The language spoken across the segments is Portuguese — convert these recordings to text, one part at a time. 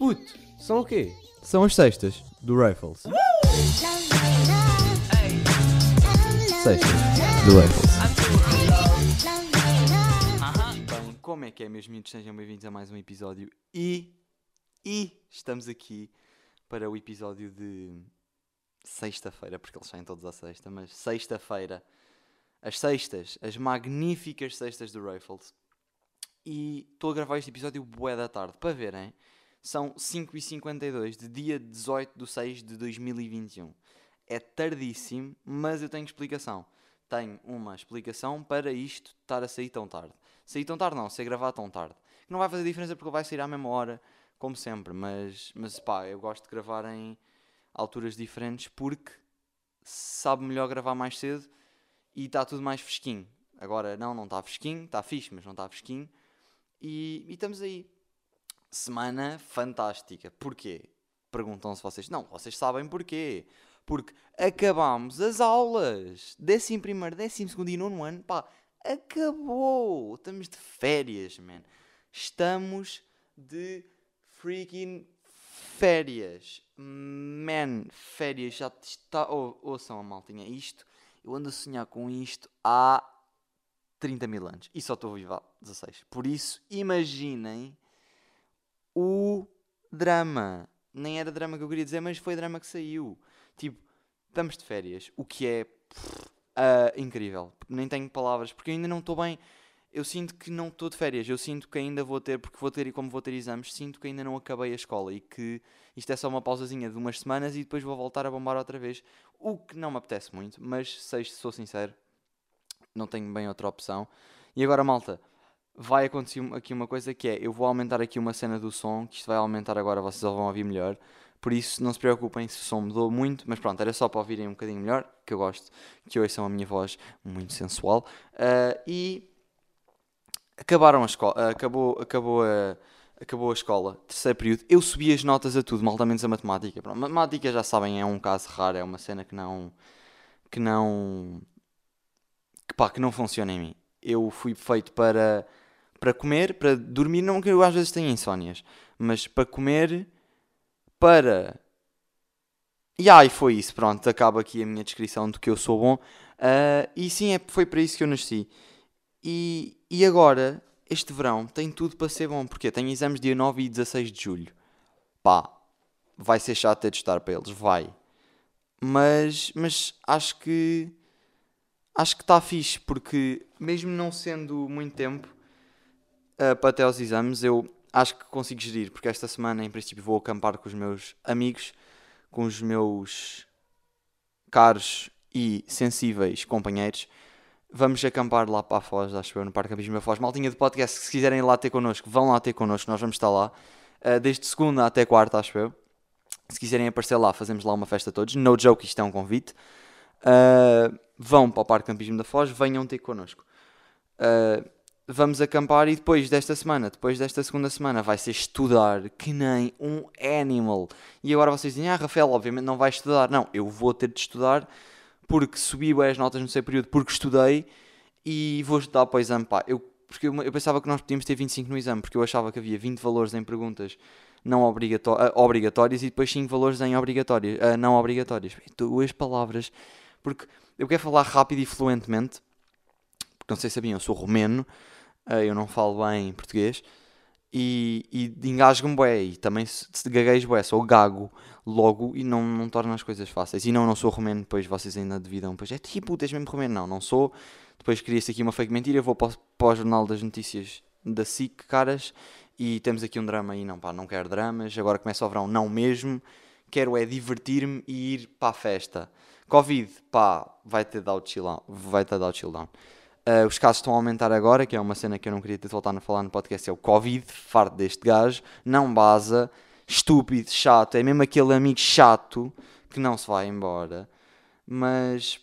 Puto, são o quê? São as sextas do Rifles. Sextas do Rifles. Bem, como é que é, meus miúdos? Sejam bem-vindos a mais um episódio e, e estamos aqui para o episódio de sexta-feira, porque eles saem todos à sexta, mas sexta-feira, as sextas, as magníficas sextas do Raffles. E estou a gravar este episódio bué da tarde, para verem, são 5h52 de dia 18 de 6 de 2021. É tardíssimo, mas eu tenho explicação. Tenho uma explicação para isto estar a sair tão tarde. Sair tão tarde não, ser gravado tão tarde. Não vai fazer diferença porque vai sair à mesma hora, como sempre, mas, mas pá, eu gosto de gravar em alturas diferentes porque sabe melhor gravar mais cedo e está tudo mais fresquinho. Agora, não, não está fresquinho, está fixe, mas não está fresquinho. E, e estamos aí. Semana fantástica. Porquê? Perguntam-se vocês. Não, vocês sabem porquê. Porque acabámos as aulas. 11 primeiro, 12 segundo e nono ano. Pá, acabou. Estamos de férias, man. Estamos de freaking férias. Man, férias. Já está... Oh, ouçam a maltinha. Isto, eu ando a sonhar com isto há 30 mil anos. E só estou vivo há 16. Por isso, imaginem o drama. Nem era drama que eu queria dizer, mas foi drama que saiu. Tipo, estamos de férias. O que é ah, incrível. Nem tenho palavras, porque eu ainda não estou bem. Eu sinto que não estou de férias. Eu sinto que ainda vou ter, porque vou ter e como vou ter exames, sinto que ainda não acabei a escola e que isto é só uma pausazinha de umas semanas e depois vou voltar a bombar outra vez. O que não me apetece muito, mas sei, sou sincero, não tenho bem outra opção. E agora, malta, vai acontecer aqui uma coisa que é, eu vou aumentar aqui uma cena do som, que isto vai aumentar agora, vocês vão ouvir melhor. Por isso, não se preocupem se o som mudou muito, mas pronto, era só para ouvirem um bocadinho melhor, que eu gosto que ouçam a minha voz muito sensual. Ah, e acabaram a escola, acabou, acabou a, acabou a escola, terceiro período. Eu subi as notas a tudo, malta menos a matemática. Pronto, matemática já sabem, é um caso raro, é uma cena que não, que não, que pá, que não funciona em mim. Eu fui feito para, para comer, para dormir, não que eu às vezes tenho insónias, mas para comer, para... E ai, foi isso, pronto, acaba aqui a minha descrição do que eu sou bom. Ah, e sim, é, foi para isso que eu nasci. E, e agora, este verão, tem tudo para ser bom, porque tenho exames dia 9 e 16 de julho. Pá, vai ser chato ter de estar para eles, vai. Mas, mas acho que acho que está fixe, porque mesmo não sendo muito tempo ah, para até aos exames, eu acho que consigo gerir, porque esta semana, em princípio, vou acampar com os meus amigos, com os meus caros e sensíveis companheiros. Vamos acampar lá para a Foz, acho eu, no Parque Campismo da Foz. Maltinha de podcast, se quiserem ir lá ter connosco, vão lá ter connosco, nós vamos estar lá. ah, desde segunda até quarta, acho eu. Se quiserem aparecer lá, fazemos lá uma festa todos. No joke, isto é um convite. Uh, vão para o Parque Campismo da Foz, venham ter connosco. Uh, vamos acampar e depois desta semana, depois desta segunda semana, vai ser estudar que nem um animal. E agora vocês dizem, ah, Rafael, obviamente não vai estudar. Não, eu vou ter de estudar porque subi as notas no seu período, porque estudei e vou estudar para o exame. Pá, eu, porque eu, eu pensava que nós podíamos ter 25 no exame, porque eu achava que havia 20 valores em perguntas não obrigató ah, obrigatórias e depois 5 valores em obrigatórias, ah, não obrigatórias. Duas palavras. Porque eu quero falar rápido e fluentemente, não sei se sabiam, eu sou romeno, eu não falo bem português, e, e engasgo-me bué, e também se, se gaguejo bué, sou gago logo e não, não torna as coisas fáceis. E não, não sou romeno, depois vocês ainda devidam, pois é tipo, tens mesmo romeno, não, não sou. Depois cria-se aqui uma fake mentira, vou para, o- para o Jornal das Notícias da SIC, caras, e temos aqui um drama e não, pá, não quero dramas, agora começa o verão, não mesmo, quero é divertir-me e ir para a festa. Covid, pá, vai ter dado chill down, vai ter dado chill down. Ah, os casos estão a aumentar agora, que é uma cena que eu não queria ter voltado a falar no podcast, é o Covid, farto deste gajo, não baza, estúpido, chato, é mesmo aquele amigo chato que não se vai embora, mas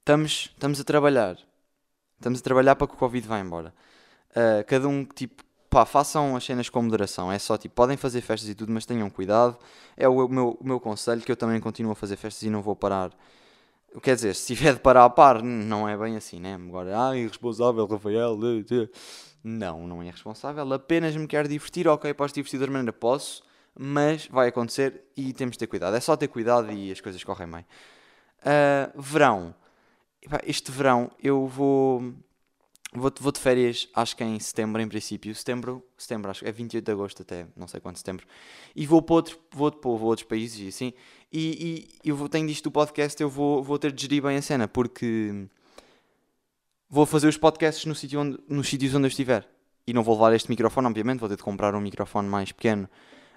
estamos, estamos a trabalhar, estamos a trabalhar para que o Covid vá embora. Ah, cada um, tipo, pá, façam as cenas com moderação, é só, tipo, podem fazer festas e tudo, mas tenham cuidado, é o meu, o meu conselho, que eu também continuo a fazer festas e não vou parar Quer dizer, se tiver de parar a par, não é bem assim, né? Agora, ah, irresponsável, Rafael. Não, não é irresponsável. Apenas me quero divertir. Ok, posso divertir outra maneira? Posso. mas vai acontecer e temos de ter cuidado. É só ter cuidado e as coisas correm bem. Uh, verão. Este verão eu vou, vou, vou de férias, acho que é em setembro, em princípio. Setembro, setembro, acho que é 28 de agosto até, não sei quando setembro. E vou para, outro, vou, vou outros países e assim. E, e eu vou, tenho disto do podcast, eu vou, vou ter de gerir bem a cena, porque vou fazer os podcasts no sítio onde, nos sítios onde eu estiver. E não vou levar este microfone, obviamente, vou ter de comprar um microfone mais pequeno,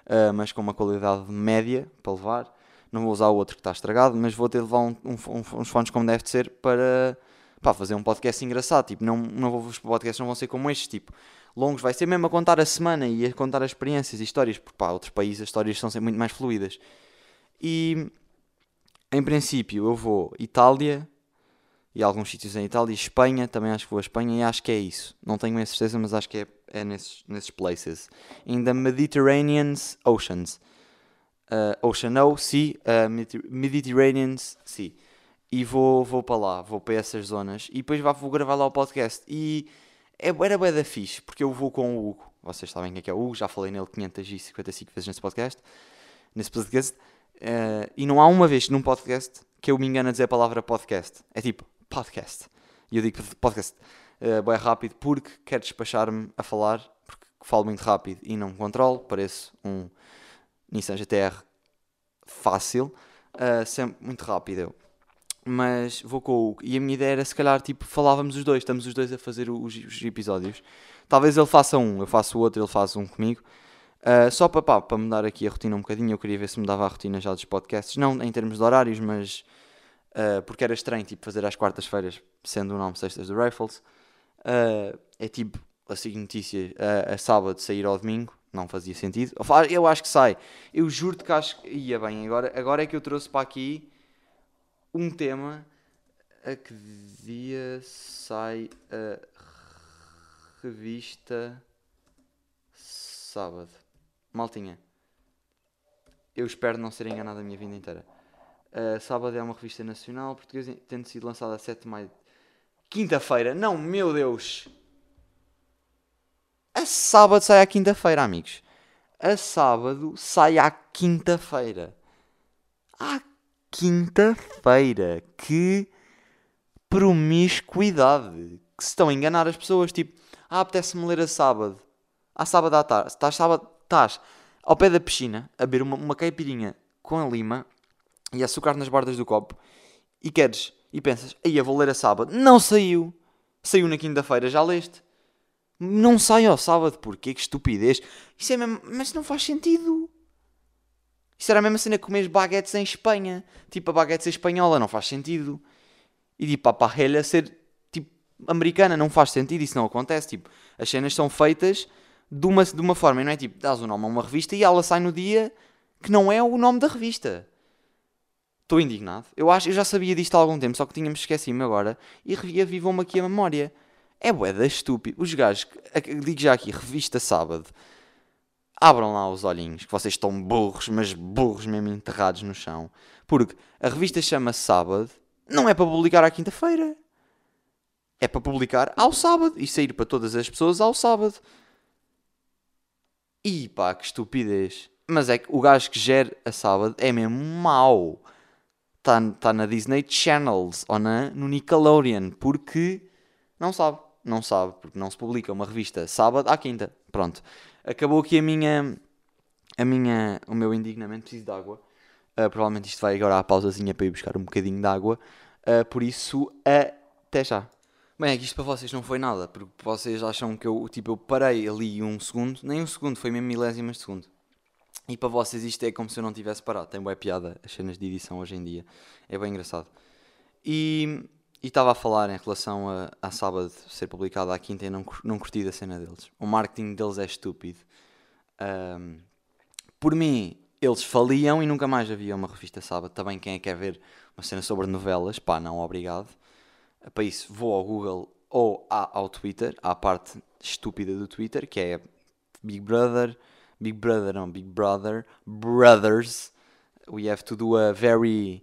ah, mas com uma qualidade média para levar. Não vou usar o outro que está estragado, mas vou ter de levar um- um- uns fones como deve de ser para pá, fazer um podcast engraçado. Tipo, não, não vou, os podcasts não vão ser como estes, tipo, longos, vai ser mesmo a contar a semana e a contar as experiências e histórias, porque pá, outros países as histórias são sempre muito mais fluídas. E em princípio eu vou Itália e alguns sítios em Itália, Espanha, também acho que vou a Espanha e acho que é isso. Não tenho a certeza, mas acho que é, é nesses, nesses places. In the Mediterranean Oceans. Uh, Ocean O, Sea, uh, Mediter- Mediterranean Sea. E vou, vou para lá, vou para essas zonas e depois vou gravar lá o podcast. E é, era bué da fixe, porque eu vou com o Hugo. Vocês sabem quem é que é o Hugo, já falei nele 555 vezes nesse podcast. Nesse podcast. Uh, e não há uma vez num podcast que eu me engano a dizer a palavra podcast. É tipo podcast. E eu digo podcast uh, bem rápido porque quero despachar-me a falar, porque falo muito rápido e não controlo. Pareço um Nissan GTR fácil, uh, sempre muito rápido eu. Mas vou com o Hugo. E a minha ideia era se calhar tipo falávamos os dois, estamos os dois a fazer os, os episódios. Talvez ele faça um, eu faço o outro, ele faz um comigo. Uh, só para, pá, para mudar aqui a rotina um bocadinho, eu queria ver se mudava a rotina já dos podcasts, não em termos de horários, mas uh, porque era estranho tipo, fazer às quartas-feiras, sendo o nome Sextas do Rifles. Uh, é tipo a seguinte notícia a, sábado sair ao domingo, não fazia sentido. Eu acho que sai, eu juro-te que acho que ia bem. Agora, agora é que eu trouxe para aqui um tema a que dia sai a revista sábado. Maltinha, eu espero não ser enganado a minha vida inteira. Uh, sábado é uma revista nacional portuguesa, tendo sido lançada a 7 de maio. Quinta-feira, não, meu Deus! A sábado sai à quinta-feira, amigos. A sábado sai à quinta-feira. À quinta-feira. Que promiscuidade. Que se estão a enganar as pessoas. Tipo, ah, apetece-me ler a sábado. À sábado à tarde. Estás sábado, estás ao pé da piscina a beber uma, uma caipirinha com a lima e açúcar nas bordas do copo e queres e pensas, aí eu vou ler a sábado. Não saiu. Saiu na quinta-feira, já leste. Não sai ao sábado, porquê? Que estupidez. Isso é mesmo, mas não faz sentido. Isso era a mesma cena que comer baguetes em Espanha. Tipo, a baguetes em espanhola, não faz sentido. E tipo, a parrelha ser tipo americana, não faz sentido, isso não acontece. Tipo, as cenas são feitas de uma, de uma forma, e não é tipo, dás o nome a uma revista e ela sai no dia que não é o nome da revista. Estou indignado. Eu acho, eu já sabia disto há algum tempo, só que tínhamos esquecido agora e reavivam-me aqui a memória. É boeda estúpido. Os gajos, digo já aqui, revista sábado. Abram lá os olhinhos, que vocês estão burros, mas burros mesmo enterrados no chão. Porque a revista chama Sábado, não é para publicar à quinta-feira. É para publicar ao sábado e sair para todas as pessoas ao sábado. E pá, que estupidez. Mas é que o gajo que gera a sábado é mesmo mau. Está tá na Disney Channels ou na, no Nickelodeon. Porque não sabe. Não sabe. Porque não se publica uma revista sábado à quinta. Pronto. Acabou aqui a minha. A minha o meu indignamento. Preciso de água. Ah, provavelmente isto vai agora à pausazinha para ir buscar um bocadinho de água. Ah, por isso, até já. Bem, é que isto para vocês não foi nada, porque vocês acham que eu, tipo, eu parei ali um segundo, nem um segundo, foi mesmo milésimas de segundo. E para vocês isto é como se eu não tivesse parado. Tem boa piada as cenas de edição hoje em dia. É bem engraçado. E estava a falar em relação a, a sábado ser publicado à quinta e não, não curti da cena deles. O marketing deles é estúpido. Ahm, por mim, eles faliam e nunca mais havia uma revista sábado. Também quem é que quer ver uma cena sobre novelas? Pá, não, obrigado. Para isso, vou ao Google ou ao Twitter, à parte estúpida do Twitter, que é Big Brother, Big Brother, não, Big Brother, Brothers. We have to do a very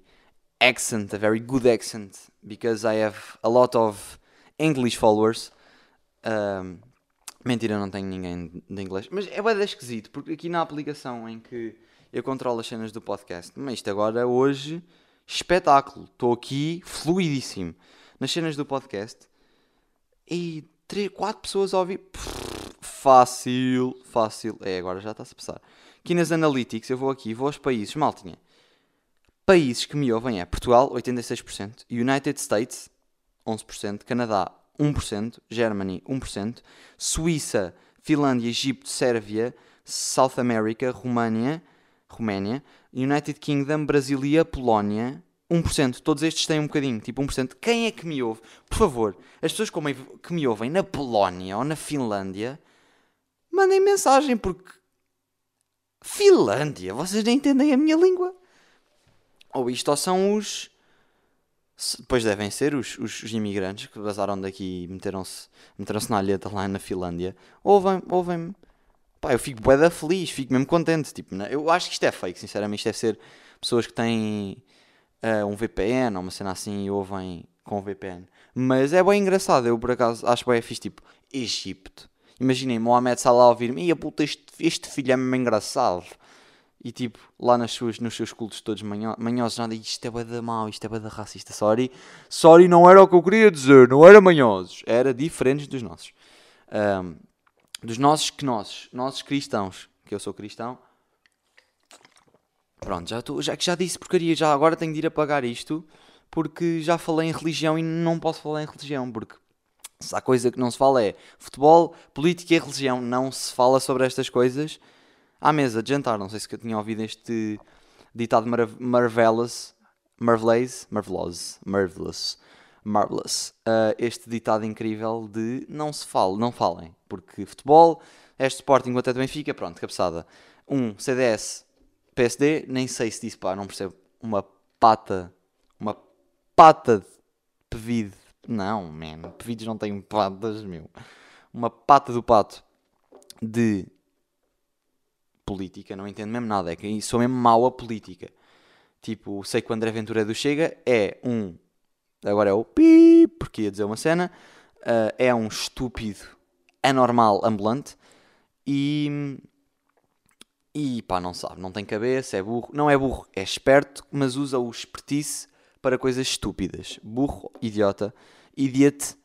accent, a very good accent, because I have a lot of English followers. Um, Mentira, não tenho ninguém de inglês. Mas é bem esquisito, porque aqui na aplicação em que eu controlo as cenas do podcast, mas isto agora, hoje, espetáculo. Estou aqui fluidíssimo nas cenas do podcast e 3, 4 pessoas a ouvir. Fácil, fácil. É, agora já está-se a passar. Aqui nas Analytics, eu vou aqui, vou aos países, maltinha. Países que me ouvem é Portugal, 86%, United States, 11%, Canadá, 1%, Germany, 1%, Suíça, Finlândia, Egito, Sérvia, South America, România, Roménia, United Kingdom, Brasília, Polónia, 1%. Todos estes têm um bocadinho, tipo 1%. Quem é que me ouve? Por favor, as pessoas que me ouvem na Polónia ou na Finlândia, mandem mensagem, porque Finlândia, vocês nem entendem a minha língua. Ou isto ou são os. Depois devem ser os, os, os imigrantes que vazaram daqui e meteram-se meteram na alheta lá na Finlândia. Ouvem-me. Ouvem Pá, eu fico bué feliz, fico mesmo contente. Tipo? Eu acho que isto é fake, sinceramente. Isto deve ser pessoas que têm uh, um VPN ou uma cena assim e ouvem com VPN. Mas é bem engraçado. Eu, por acaso, acho bem fixe. Tipo, Egito. Imaginem, Mohamed Salah a ouvir-me. Ia puta, este, este filho é mesmo engraçado. E tipo, lá nas suas, nos seus cultos todos manho, manhosos, nada, isto é da mau, isto é da racista. Sorry, sorry, não era o que eu queria dizer, não era manhosos, era diferentes dos nossos. Um, dos nossos que nossos, nossos cristãos, que eu sou cristão. Pronto, já, tô, já, já disse porcaria, já agora tenho de ir apagar isto, porque já falei em religião e não posso falar em religião, porque se há coisa que não se fala é futebol, política e religião, não se fala sobre estas coisas à mesa de jantar. Não sei se eu tinha ouvido este ditado mar marvelous, marvelous, marvelous, marvelous, marvelous. Uh, este ditado incrível de não se fale, não falem, porque futebol, este Sporting até também fica, pronto, cabeçada. Um CDS, PSD, nem sei se disse, pá, não percebo, uma pata, uma pata de pevide. Não, man, pevides não têm patas, meu. Uma pata do pato de política, não entendo mesmo nada. É que sou mesmo mau a política. Tipo, sei que o André Ventura do Chega é um. Agora é o pi, porque ia dizer uma cena. Uh, é um estúpido anormal ambulante. E. E pá, não sabe, não tem cabeça, é burro. Não é burro, é esperto, mas usa o expertise para coisas estúpidas. Burro, idiota, idiot,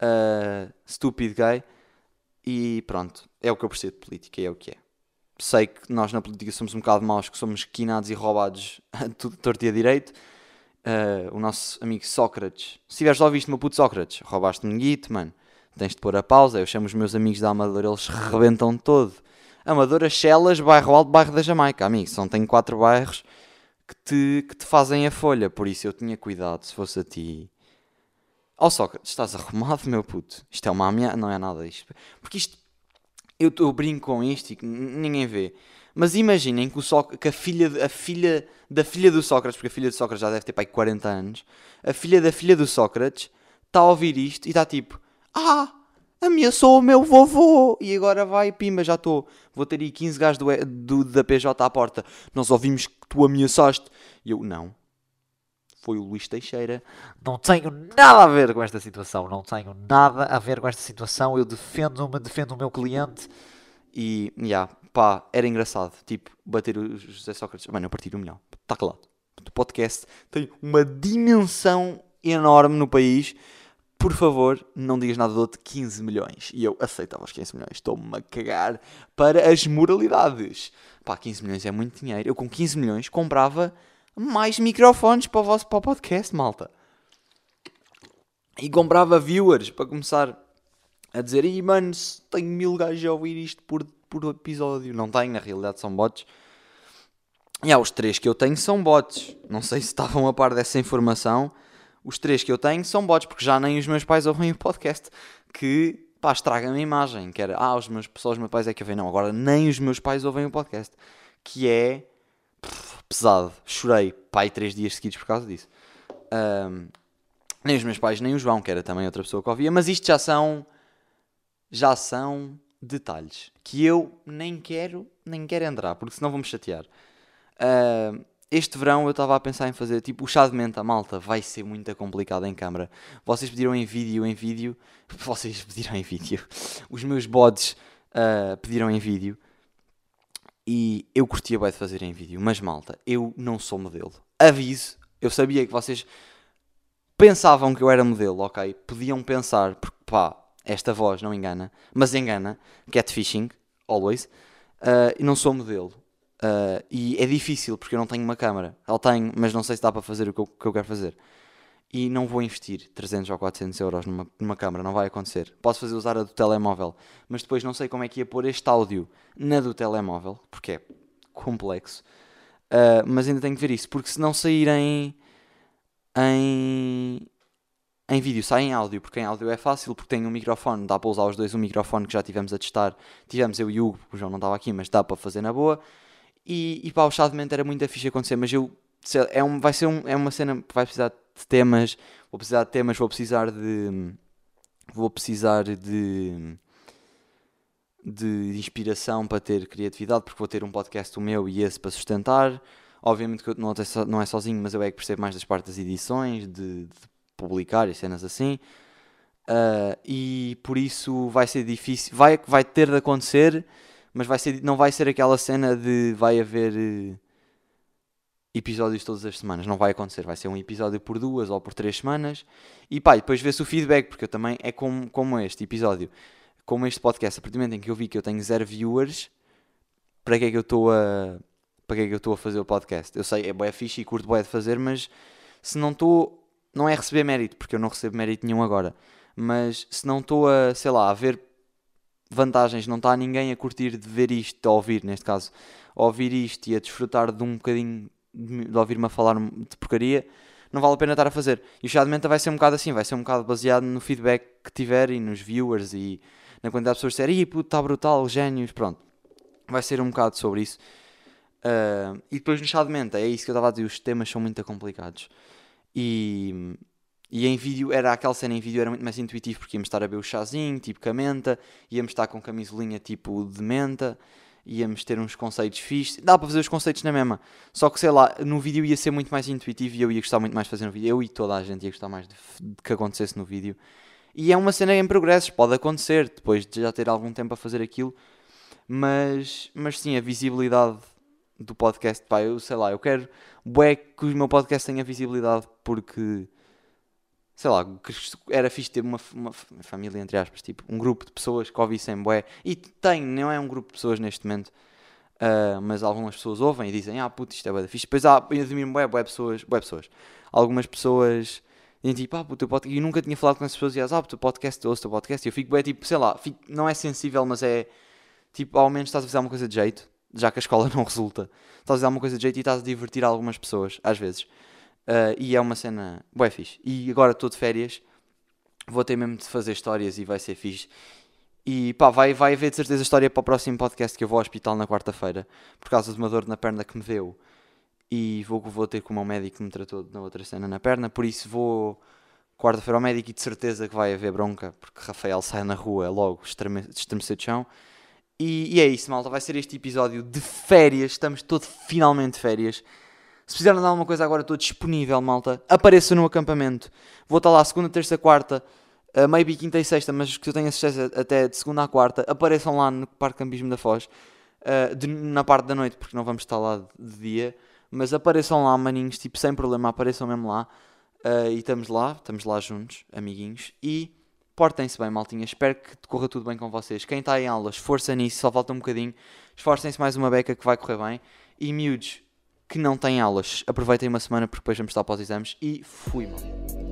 uh, stupid guy. E pronto, é o que eu percebo de política, é o que é sei que nós na política somos um bocado maus, que somos quinados e roubados tudo torto e a direito. Uh, o nosso amigo Sócrates, se tiveres só visto meu puto Sócrates, roubaste-me guito, mano. Tens de pôr a pausa. Eu chamo os meus amigos da Amadora, eles rebentam todo. Amadora, Chelas, bairro Alto, bairro da Jamaica, amigo. São tem quatro bairros que te, que te fazem a folha. Por isso eu tinha cuidado se fosse a ti. Ó oh, Sócrates, estás arrumado, meu puto? Isto é uma ameaça, não é nada isto. Porque isto eu, eu brinco com isto e ninguém vê. Mas imaginem que, o que a, filha, a filha da filha do Sócrates, porque a filha do Sócrates já deve ter pai 40 anos, a filha da filha do Sócrates está a ouvir isto e está tipo: Ah, ameaçou o meu vovô! E agora vai, pimba, já estou. Vou ter aí 15 gajos do, do, da PJ à porta. Nós ouvimos que tu ameaçaste. E eu: Não, foi o Luís Teixeira. Não tenho nada a ver com esta situação. Não tenho nada a ver com esta situação. Eu defendo-me, defendo o meu cliente. E, já, yeah, pá, era engraçado. Tipo, bater o José Sócrates. Mano, eu partir um milhão. Está claro. O podcast tem uma dimensão enorme no país. Por favor, não digas nada de outro 15 milhões. E eu aceitava os 15 milhões. Estou-me a cagar para as moralidades. Pá, 15 milhões é muito dinheiro. Eu com 15 milhões comprava mais microfones para o vosso para o podcast, malta. E comprava viewers para começar a dizer: Ih, mano, tenho mil gajos a ouvir isto por, por episódio. Não tenho, na realidade são bots. E há os três que eu tenho são bots. Não sei se estavam a par dessa informação. Os três que eu tenho são bots, porque já nem os meus pais ouvem o podcast. Que, pá, estraga-me a imagem. Que era, ah, os meus, só os meus pais é que ouvem. Não, agora nem os meus pais ouvem o podcast. Que é pesado. Chorei, pai, três dias seguidos por causa disso. Um, nem os meus pais, nem o João, que era também outra pessoa que ouvia, mas isto já são. Já são detalhes que eu nem quero, nem quero entrar, porque senão vou-me chatear. Este verão eu estava a pensar em fazer tipo o chá de menta, malta, vai ser muito complicado em câmara. Vocês pediram em vídeo, em vídeo, vocês pediram em vídeo, os meus bodes ah, pediram em vídeo e eu curtia bem de fazer em vídeo, mas malta, eu não sou modelo. Aviso, eu sabia que vocês pensavam que eu era modelo, ok? Podiam pensar, porque pá, esta voz não engana, mas engana, catfishing, always, e não sou modelo. Ah, e é difícil porque eu não tenho uma câmera. Ela tem, mas não sei se dá para fazer o que eu, que eu quero fazer. E não vou investir 300 ou 400 euros numa, numa câmera, não vai acontecer. Posso fazer usar a do telemóvel, mas depois não sei como é que ia pôr este áudio na do telemóvel, porque é complexo. Ah, mas ainda tenho que ver isso, porque se não sair em, em, em vídeo, sai em áudio, porque em áudio é fácil, porque tem um microfone, dá para usar os dois um microfone que já tivemos a testar. Tivemos eu e o Hugo, o João não estava aqui, mas dá para fazer na boa. E, e pá, o chá de mente era muito fixe acontecer, mas eu sei- é, um, vai ser um, é uma cena que vai precisar de temas, vou precisar de temas, vou precisar de vou precisar de de inspiração para ter criatividade, porque vou ter um podcast o meu e esse para sustentar. Obviamente que eu não, é não é sozinho, mas eu é que percebo mais das partes das edições, de, de publicar e cenas assim. Ah, e por isso vai ser difícil, vai, vai ter de acontecer, mas vai ser, não vai ser aquela cena de vai haver eh, episódios todas as semanas, não vai acontecer, vai ser um episódio por duas ou por três semanas. E pá, depois vê-se o feedback, porque eu também é como, como este episódio, como este podcast, a partir do momento em que eu vi que eu tenho zero viewers, para que é que eu estou a para que é que eu estou a fazer o podcast? Eu sei, é bué fixe e curto bué de fazer, mas se não estou, não é receber mérito, porque eu não recebo mérito nenhum agora, mas se não estou a, sei lá, a ver vantagens, não está ninguém a curtir de ver isto, a ouvir, neste caso, a ouvir isto e a desfrutar de um bocadinho de, ouvir-me a falar de porcaria, não vale a pena estar a fazer. E o chá de menta vai ser um bocado assim, vai ser um bocado baseado no feedback que tiver e nos viewers e na quantidade de pessoas disserem, ih puto, está brutal, génios, pronto. Vai ser um bocado sobre isso. Ah, e depois no chá de menta, é isso que eu estava a dizer, os temas são muito complicados. E, e em vídeo, era aquela cena em vídeo era muito mais intuitivo porque íamos estar a beber o chazinho, tipo com a menta, íamos estar com camisolinha tipo de menta, íamos ter uns conceitos fixes. Dá para fazer os conceitos na mesma. Só que sei lá, no vídeo ia ser muito mais intuitivo e eu ia gostar muito mais de fazer no vídeo. Eu e toda a gente ia gostar mais de, de que acontecesse no vídeo. E é uma cena em progressos, pode acontecer depois de já ter algum tempo a fazer aquilo. Mas, mas sim, a visibilidade do podcast, pá, eu sei lá, eu quero bué que o meu podcast tenha visibilidade porque sei lá, era fixe ter uma, uma família, entre aspas, tipo, um grupo de pessoas que ouvissem bué, e tem, não é um grupo de pessoas neste momento, ah, mas algumas pessoas ouvem e dizem, ah puto, isto é bué da fixe, depois há, eu admiro bué, bué pessoas, bué pessoas, algumas pessoas dizem tipo, ah puto, podcast, e eu nunca tinha falado com essas pessoas e elas, ah puto, podcast, ouço o podcast, e eu fico bué, tipo, sei lá, fico- não é sensível, mas é, tipo, ao menos estás a fazer alguma coisa de jeito, já que a escola não resulta, estás a fazer alguma coisa de jeito e estás a divertir algumas pessoas, às vezes. Uh, e é uma cena bué fixe. E agora estou de férias, vou ter mesmo de fazer histórias e vai ser fixe. E pá, vai, vai haver de certeza história para o próximo podcast que eu vou ao hospital na quarta-feira, por causa de uma dor na perna que me deu. E vou, vou ter com o meu médico que me tratou na outra cena na perna, por isso vou quarta-feira ao médico e de certeza que vai haver bronca, porque Rafael sai na rua logo, estreme- estremecer de chão. E, e é isso, malta, vai ser este episódio de férias, estamos todos finalmente de férias. Se precisarem de alguma coisa agora, estou disponível, malta. Apareça no acampamento. Vou estar lá segunda, terça, quarta, uh, maybe quinta e sexta, mas que eu tenho certeza até de segunda a quarta. Apareçam lá no Parque Campismo da Foz, uh, de- na parte da noite, porque não vamos estar lá de, de dia. Mas apareçam lá, maninhos, tipo, sem problema, apareçam mesmo lá. Uh, e estamos lá, estamos lá juntos, amiguinhos. E portem-se bem, maltinha. Espero que corra tudo bem com vocês. Quem está em aulas, força nisso, só falta um bocadinho. Esforcem-se mais uma beca que vai correr bem. E miúdos que não têm aulas, aproveitem uma semana porque depois vamos estar para os exames. E fui, mal.